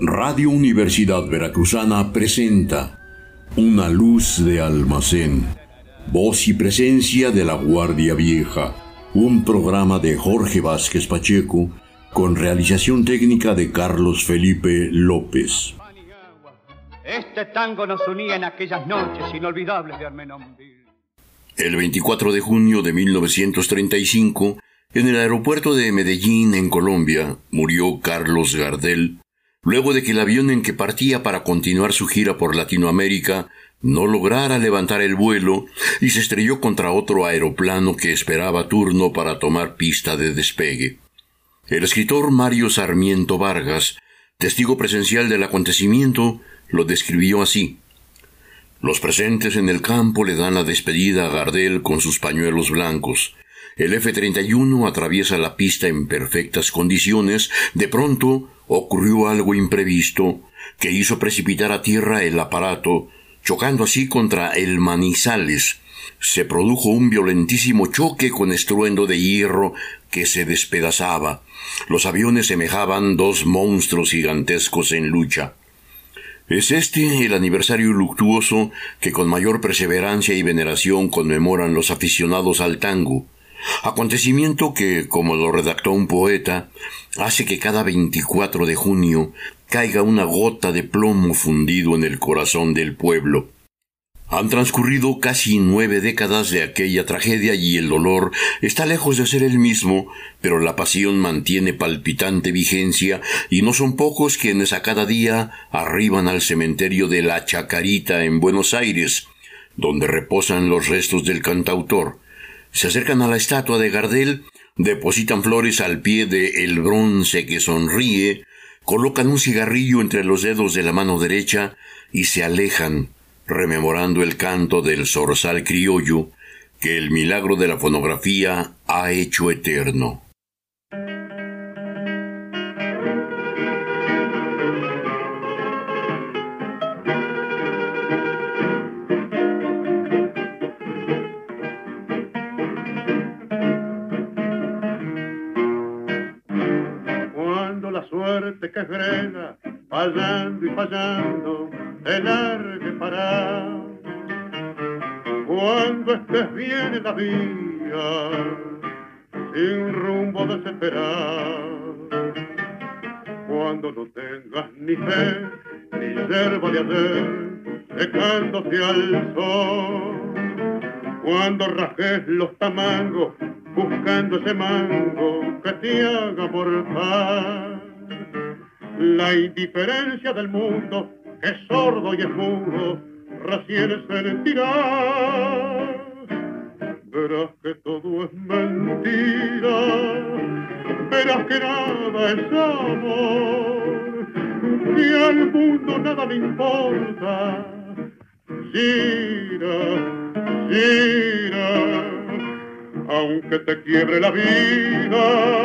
Radio Universidad Veracruzana presenta Una luz de almacén, voz y presencia de la Guardia Vieja, un programa de Jorge Vázquez Pacheco con realización técnica de Carlos Felipe López. Este tango nos unía en aquellas noches inolvidables de Armenonville. El 24 de junio de 1935, en el aeropuerto de Medellín, en Colombia, murió Carlos Gardel, luego de que el avión en que partía para continuar su gira por Latinoamérica no lograra levantar el vuelo y se estrelló contra otro aeroplano que esperaba turno para tomar pista de despegue. El escritor Mario Sarmiento Vargas, testigo presencial del acontecimiento, lo describió así. Los presentes en el campo le dan la despedida a Gardel con sus pañuelos blancos. El F-31 atraviesa la pista en perfectas condiciones. De pronto ocurrió algo imprevisto que hizo precipitar a tierra el aparato, chocando así contra el Manizales. Se produjo un violentísimo choque con estruendo de hierro que se despedazaba. Los aviones semejaban dos monstruos gigantescos en lucha. Es este el aniversario luctuoso que con mayor perseverancia y veneración conmemoran los aficionados al tango. Acontecimiento que, como lo redactó un poeta, hace que cada 24 de junio caiga una gota de plomo fundido en el corazón del pueblo. Han transcurrido casi nueve décadas de aquella tragedia y el dolor está lejos de ser el mismo, pero la pasión mantiene palpitante vigencia y no son pocos quienes a cada día arriban al cementerio de la Chacarita en Buenos Aires, donde reposan los restos del cantautor se acercan a la estatua de Gardel, depositan flores al pie de el bronce que sonríe, colocan un cigarrillo entre los dedos de la mano derecha y se alejan, rememorando el canto del zorzal criollo que el milagro de la fonografía ha hecho eterno. Fallando el largue para. Cuando estés bien en la vía, sin rumbo desesperado, cuando no tengas ni fe, ni yerba de hacer, secándose al sol, cuando rajes los tamangos, buscando ese mango que te haga paz la indiferencia del mundo, es sordo y es mudo, recién sentirá. Verás que todo es mentira, verás que nada es amor, que al mundo nada le importa. Gira, gira, aunque te quiebre la vida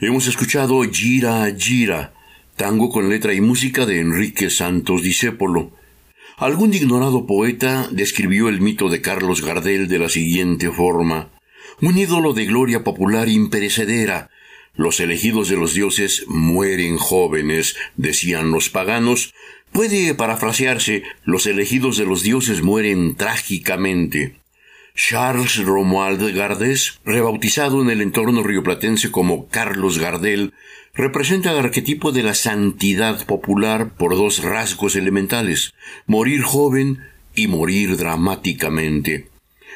Hemos escuchado Gira Gira, tango con letra y música de Enrique Santos Discépolo. Algún ignorado poeta describió el mito de Carlos Gardel de la siguiente forma. Un ídolo de gloria popular imperecedera. Los elegidos de los dioses mueren jóvenes, decían los paganos. Puede parafrasearse, los elegidos de los dioses mueren trágicamente. Charles Romuald Gardés, rebautizado en el entorno rioplatense como Carlos Gardel, representa el arquetipo de la santidad popular por dos rasgos elementales, morir joven y morir dramáticamente.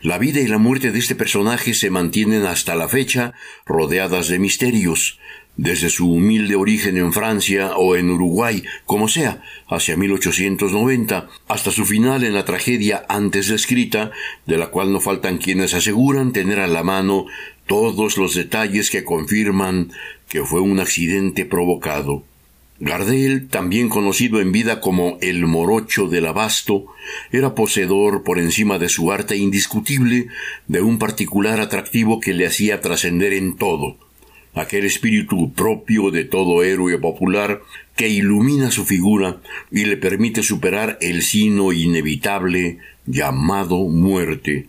La vida y la muerte de este personaje se mantienen hasta la fecha rodeadas de misterios desde su humilde origen en Francia o en Uruguay, como sea, hacia 1890, hasta su final en la tragedia antes descrita, de la cual no faltan quienes aseguran tener a la mano todos los detalles que confirman que fue un accidente provocado. Gardel, también conocido en vida como el morocho del abasto, era poseedor por encima de su arte indiscutible de un particular atractivo que le hacía trascender en todo, aquel espíritu propio de todo héroe popular que ilumina su figura y le permite superar el sino inevitable llamado muerte.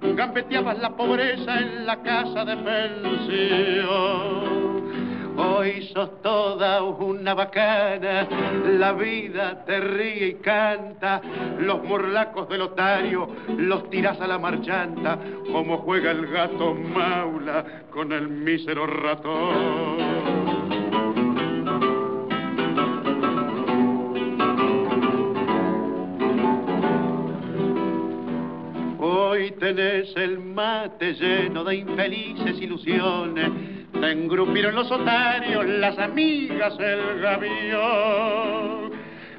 gambeteabas la pobreza en la casa de pensión. Hoy sos toda una bacana, la vida te ríe y canta, los morlacos del otario los tiras a la marchanta, como juega el gato maula con el mísero ratón. Hoy tenés el mate lleno de infelices ilusiones. Te engrupieron los otarios, las amigas, el gavión.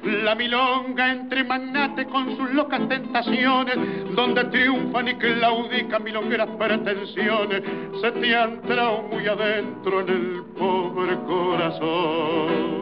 La milonga entre magnates con sus locas tentaciones, donde triunfan y claudican milongueras pretensiones, se te han muy adentro en el pobre corazón.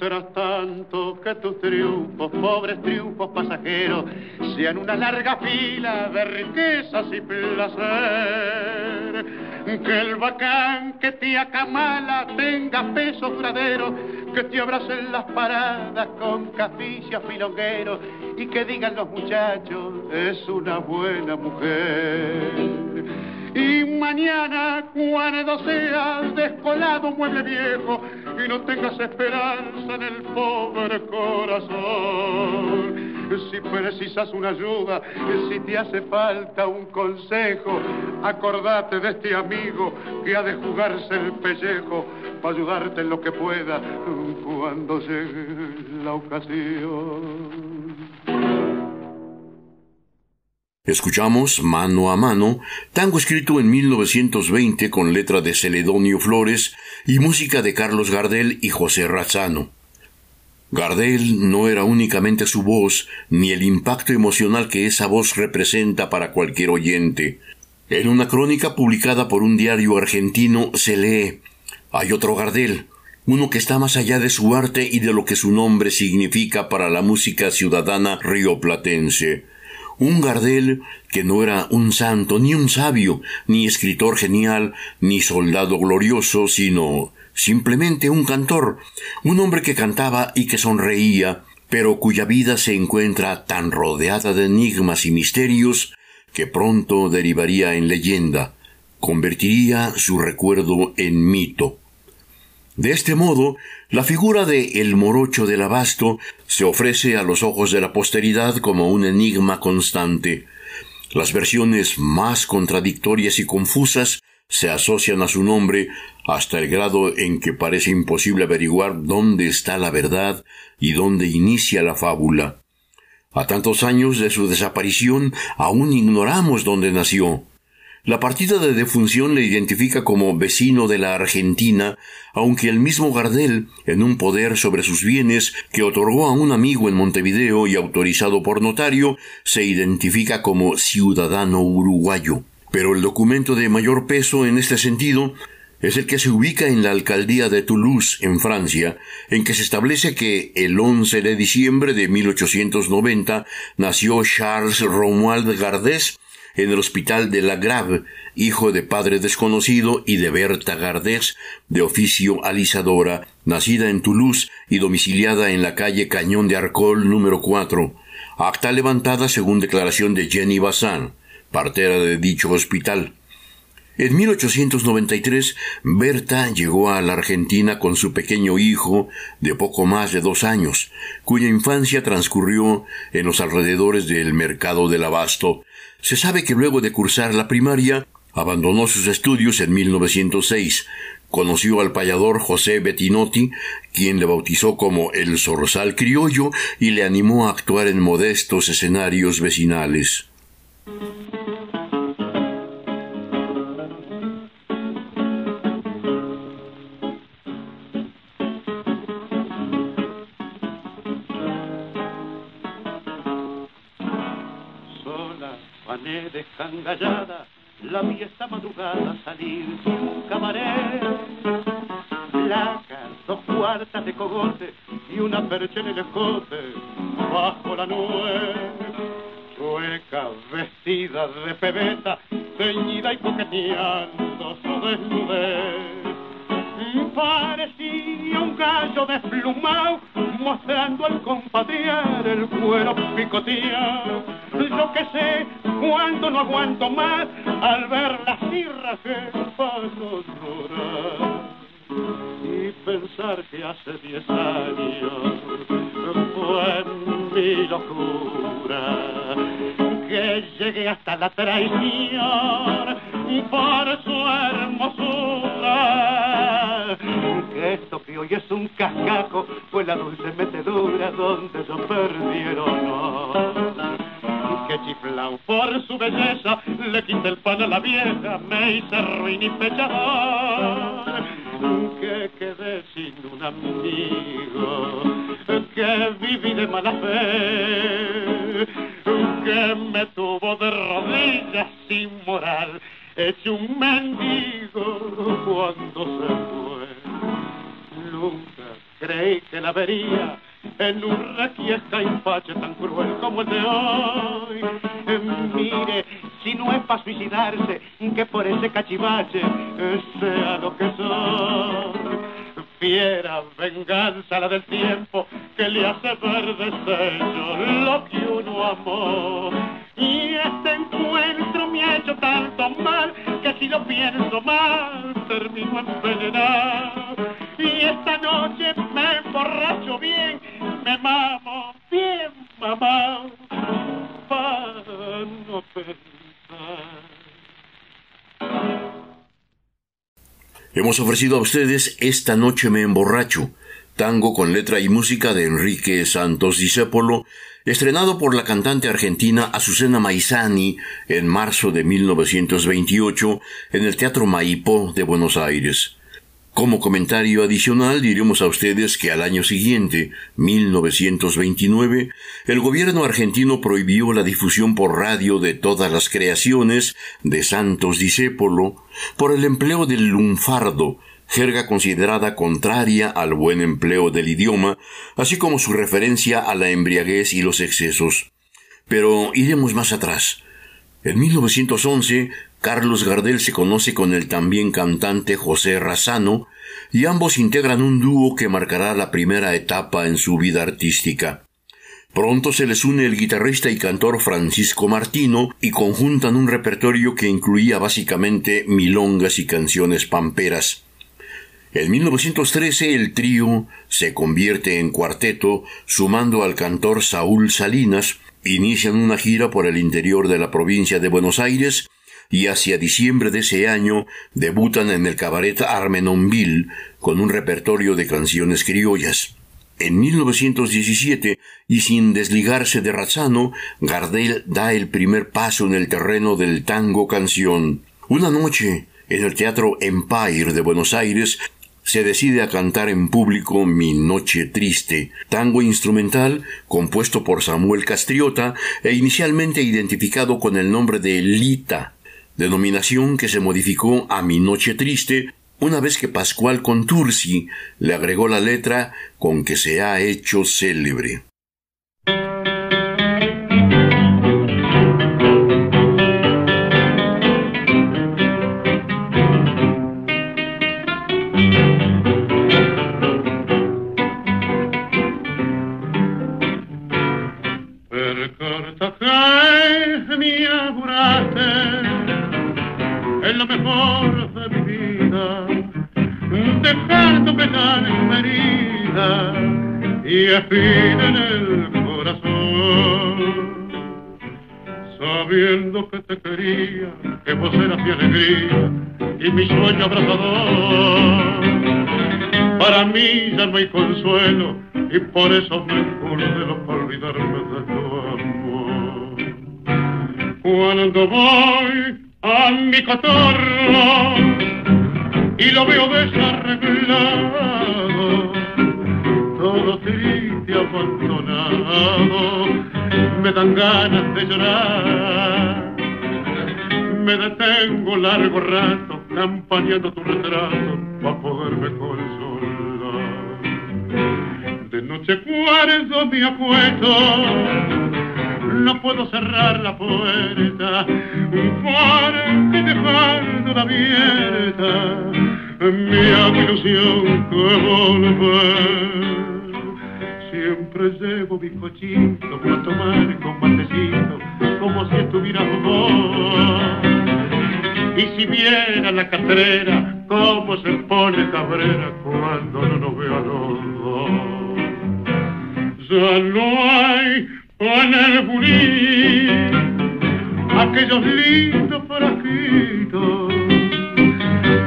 Mientras tanto que tus triunfos, pobres triunfos pasajeros, sean una larga fila de riquezas y placer. Que el bacán que te acamala tenga peso duradero, que te abracen las paradas con caficias filongueros y que digan los muchachos, es una buena mujer y mañana cuando seas descolado mueble viejo y no tengas esperanza en el pobre corazón. Si precisas una ayuda, si te hace falta un consejo, acordate de este amigo que ha de jugarse el pellejo para ayudarte en lo que pueda cuando llegue la ocasión. Escuchamos Mano a Mano, tango escrito en 1920 con letra de Celedonio Flores y música de Carlos Gardel y José Razzano. Gardel no era únicamente su voz, ni el impacto emocional que esa voz representa para cualquier oyente. En una crónica publicada por un diario argentino se lee Hay otro Gardel, uno que está más allá de su arte y de lo que su nombre significa para la música ciudadana rioplatense Un Gardel que no era un santo, ni un sabio, ni escritor genial, ni soldado glorioso, sino simplemente un cantor, un hombre que cantaba y que sonreía, pero cuya vida se encuentra tan rodeada de enigmas y misterios que pronto derivaría en leyenda, convertiría su recuerdo en mito. De este modo, la figura de El Morocho del Abasto se ofrece a los ojos de la posteridad como un enigma constante. Las versiones más contradictorias y confusas se asocian a su nombre hasta el grado en que parece imposible averiguar dónde está la verdad y dónde inicia la fábula. A tantos años de su desaparición aún ignoramos dónde nació. La partida de defunción le identifica como vecino de la Argentina, aunque el mismo Gardel, en un poder sobre sus bienes que otorgó a un amigo en Montevideo y autorizado por notario, se identifica como ciudadano uruguayo. Pero el documento de mayor peso en este sentido es el que se ubica en la alcaldía de Toulouse, en Francia, en que se establece que el 11 de diciembre de 1890 nació Charles Romuald Gardès en el hospital de La Grave, hijo de padre desconocido y de Berta Gardés, de oficio alisadora, nacida en Toulouse y domiciliada en la calle Cañón de Arcol número 4, acta levantada según declaración de Jenny Bazin, partera de dicho hospital. En 1893, Berta llegó a la Argentina con su pequeño hijo de poco más de dos años, cuya infancia transcurrió en los alrededores del mercado del abasto. Se sabe que luego de cursar la primaria, abandonó sus estudios en 1906, conoció al payador José Bettinotti, quien le bautizó como el Zorzal Criollo y le animó a actuar en modestos escenarios vecinales. La vi esta madrugada salir de un cabaret. Placas, dos cuartas de cogote y una percha en el escote bajo la nube. Chueca, vestida de pebeta, ceñida y coqueteando su desnudez. Parecía un gallo desplumado mostrando al compadrear el cuero picoteado. Yo que sé cuando no aguanto más al ver las cirras que paso llorar. Y pensar que hace diez años fue mi locura que llegué hasta la traición por su hermosura. Que esto que hoy es un cascajo fue la dulce metedura donde yo perdieron que chiflao por su belleza le quité el pan a la vieja, me hice ruin y pechador. Que quedé sin un amigo, que viví de mala fe, que me tuvo de rodillas sin moral, hecho un mendigo cuando se fue. Nunca creí que la vería en un requiesca empache tan cruel como el de hoy. Mire, si no es para suicidarse, que por ese cachivache sea lo que soy. Fiera venganza la del tiempo que le hace ver desecho lo que uno amó. Y este encuentro me ha hecho tanto mal que si lo pienso mal termino envenenado. Y esta noche me emborracho bien, me mamo bien mamá. Hemos ofrecido a ustedes Esta noche me emborracho, tango con letra y música de Enrique Santos Discépolo, estrenado por la cantante argentina Azucena Maizani en marzo de 1928 en el Teatro Maipó de Buenos Aires. Como comentario adicional diremos a ustedes que al año siguiente, 1929, el gobierno argentino prohibió la difusión por radio de todas las creaciones de Santos Discépolo por el empleo del lunfardo, jerga considerada contraria al buen empleo del idioma, así como su referencia a la embriaguez y los excesos. Pero iremos más atrás. En 1911, Carlos Gardel se conoce con el también cantante José Razano, y ambos integran un dúo que marcará la primera etapa en su vida artística. Pronto se les une el guitarrista y cantor Francisco Martino y conjuntan un repertorio que incluía básicamente milongas y canciones pamperas. En 1913 el trío se convierte en cuarteto, sumando al cantor Saúl Salinas, inician una gira por el interior de la provincia de Buenos Aires y hacia diciembre de ese año debutan en el cabaret Armenonville con un repertorio de canciones criollas. En 1917, y sin desligarse de Razzano, Gardel da el primer paso en el terreno del tango canción. Una noche, en el Teatro Empire de Buenos Aires, se decide a cantar en público Mi Noche Triste, tango instrumental compuesto por Samuel Castriota e inicialmente identificado con el nombre de Lita, denominación que se modificó a Mi Noche Triste una vez que Pascual Contursi le agregó la letra con que se ha hecho célebre. Espina en el corazón. Sabiendo que te quería, que vos eras mi alegría y mi sueño abrazador. Para mí ya no hay consuelo y por eso me lo para olvidarme de tu amor. Cuando voy a mi cotorro y lo veo desarreglado, todo triste, abandonado, me dan ganas de llorar. Me detengo largo rato, campañando tu retrato, para poderme consolar. De noche cuarzo mi apuesto, no puedo cerrar la puerta, porque dejando abierta mi ilusión que volver. Siempre llevo mi cochito para tomar con matecito, como si estuviera vos. Y si viene la catrera, como se pone cabrera cuando no nos veo a los dos. Ya no hay en el bulín aquellos lindos frasquitos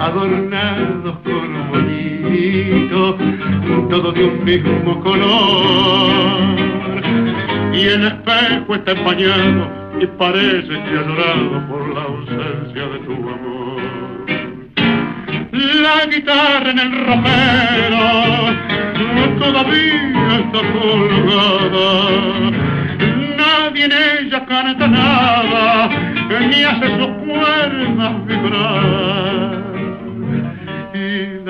adornados con bonito, todo de un mismo color. Y el espejo está empañado y parece que ha llorado por la ausencia de tu amor. La guitarra en el romero todavía está colgada. Nadie en ella canta nada, ni hace sus cuerdas vibrar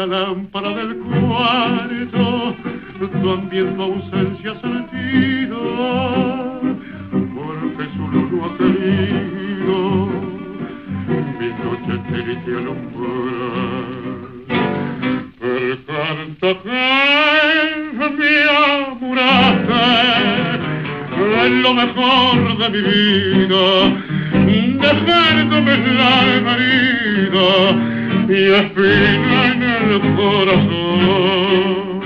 la lámpara del cuarto, tu ausencia sentido, porque su luz no ha querido mi noche triste alumbrar. Canto que me amuraste es lo mejor de mi vida, dejándome la herida y espina en el corazón.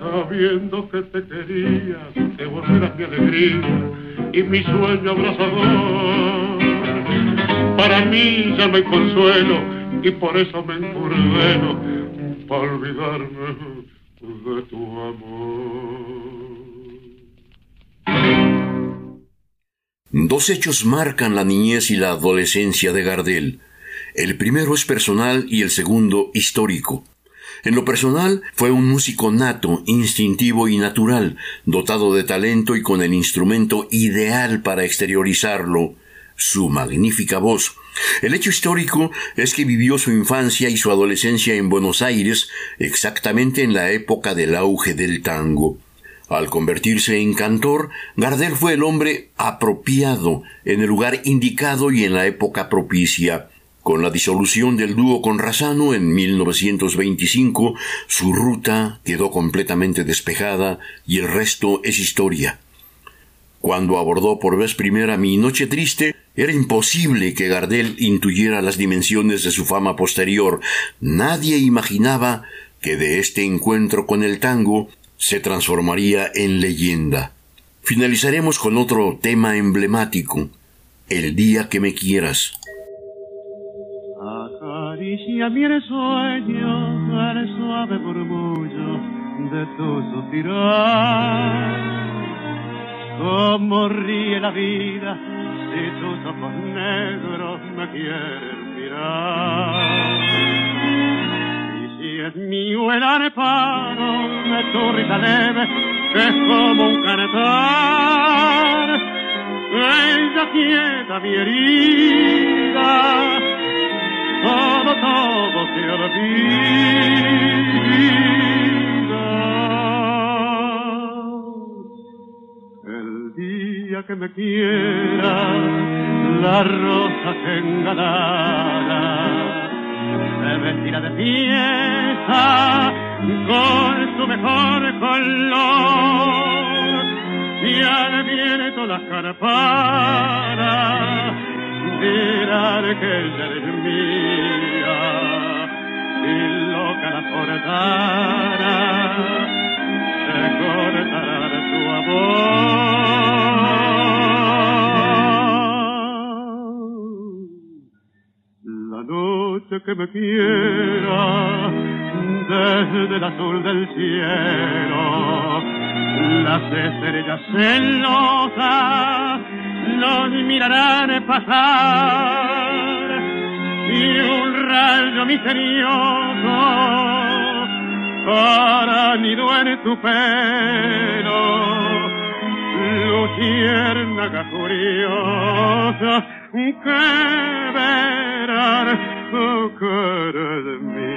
Sabiendo que te quería, que vos eras mi alegría y mi sueño abrazador. Para mí ya me consuelo y por eso me encurdeno para olvidarme de tu amor. Dos hechos marcan la niñez y la adolescencia de Gardel. El primero es personal y el segundo histórico. En lo personal, fue un músico nato, instintivo y natural, dotado de talento y con el instrumento ideal para exteriorizarlo, su magnífica voz. El hecho histórico es que vivió su infancia y su adolescencia en Buenos Aires, exactamente en la época del auge del tango. Al convertirse en cantor, Gardel fue el hombre apropiado, en el lugar indicado y en la época propicia. Con la disolución del dúo con Razano en 1925, su ruta quedó completamente despejada y el resto es historia. Cuando abordó por vez primera mi Noche Triste, era imposible que Gardel intuyera las dimensiones de su fama posterior. Nadie imaginaba que de este encuentro con el tango se transformaría en leyenda. Finalizaremos con otro tema emblemático, El día que me quieras. Acaricia mi sueño el suave murmullo de tu suspirar. Como ríe la vida si tus ojos negros me quieren mirar es mío el arpado de tu risa leve, que es como un cantar. Ella quieta mi herida, todo, todo se olvida. El día que me quiera, la rosa se engalara se vestirá de fiesta con su mejor color. Y al viento las carparas que ella es mía y loca la cortara se cortará su amor. que me quiera desde el azul del cielo. Las estrellas celosas nos mirarán pasar y un rayo misterioso para nido en tu pelo. Luciérnaga curiosa que verán de mí,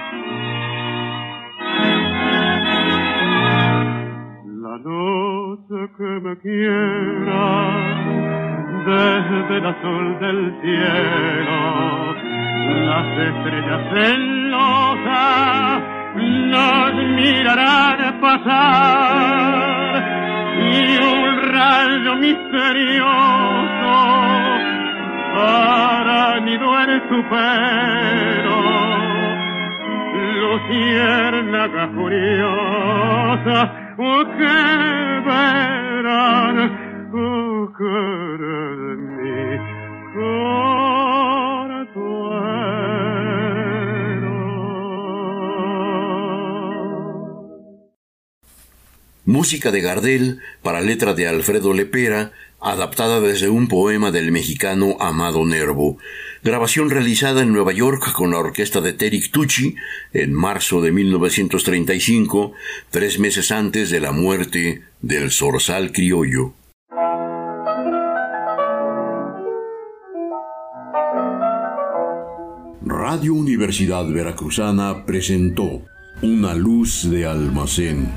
Me quiera, desde el azul del cielo, las estrellas celosas nos mirarán pasar y un rayo misterioso para mi en tu pelo. Luciérnaga curiosa Música de Gardel para letra de Alfredo Lepera, adaptada desde un poema del mexicano Amado Nervo. Grabación realizada en Nueva York con la orquesta de Terik Tucci en marzo de 1935, tres meses antes de la muerte del zorzal criollo. Radio Universidad Veracruzana presentó Una luz de almacén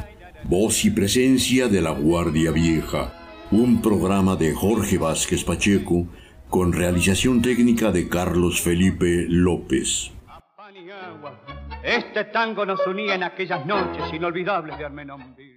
Voz y presencia de la Guardia Vieja, un programa de Jorge Vázquez Pacheco con realización técnica de Carlos Felipe López. Este tango nos unía en aquellas noches inolvidables de Armenonville.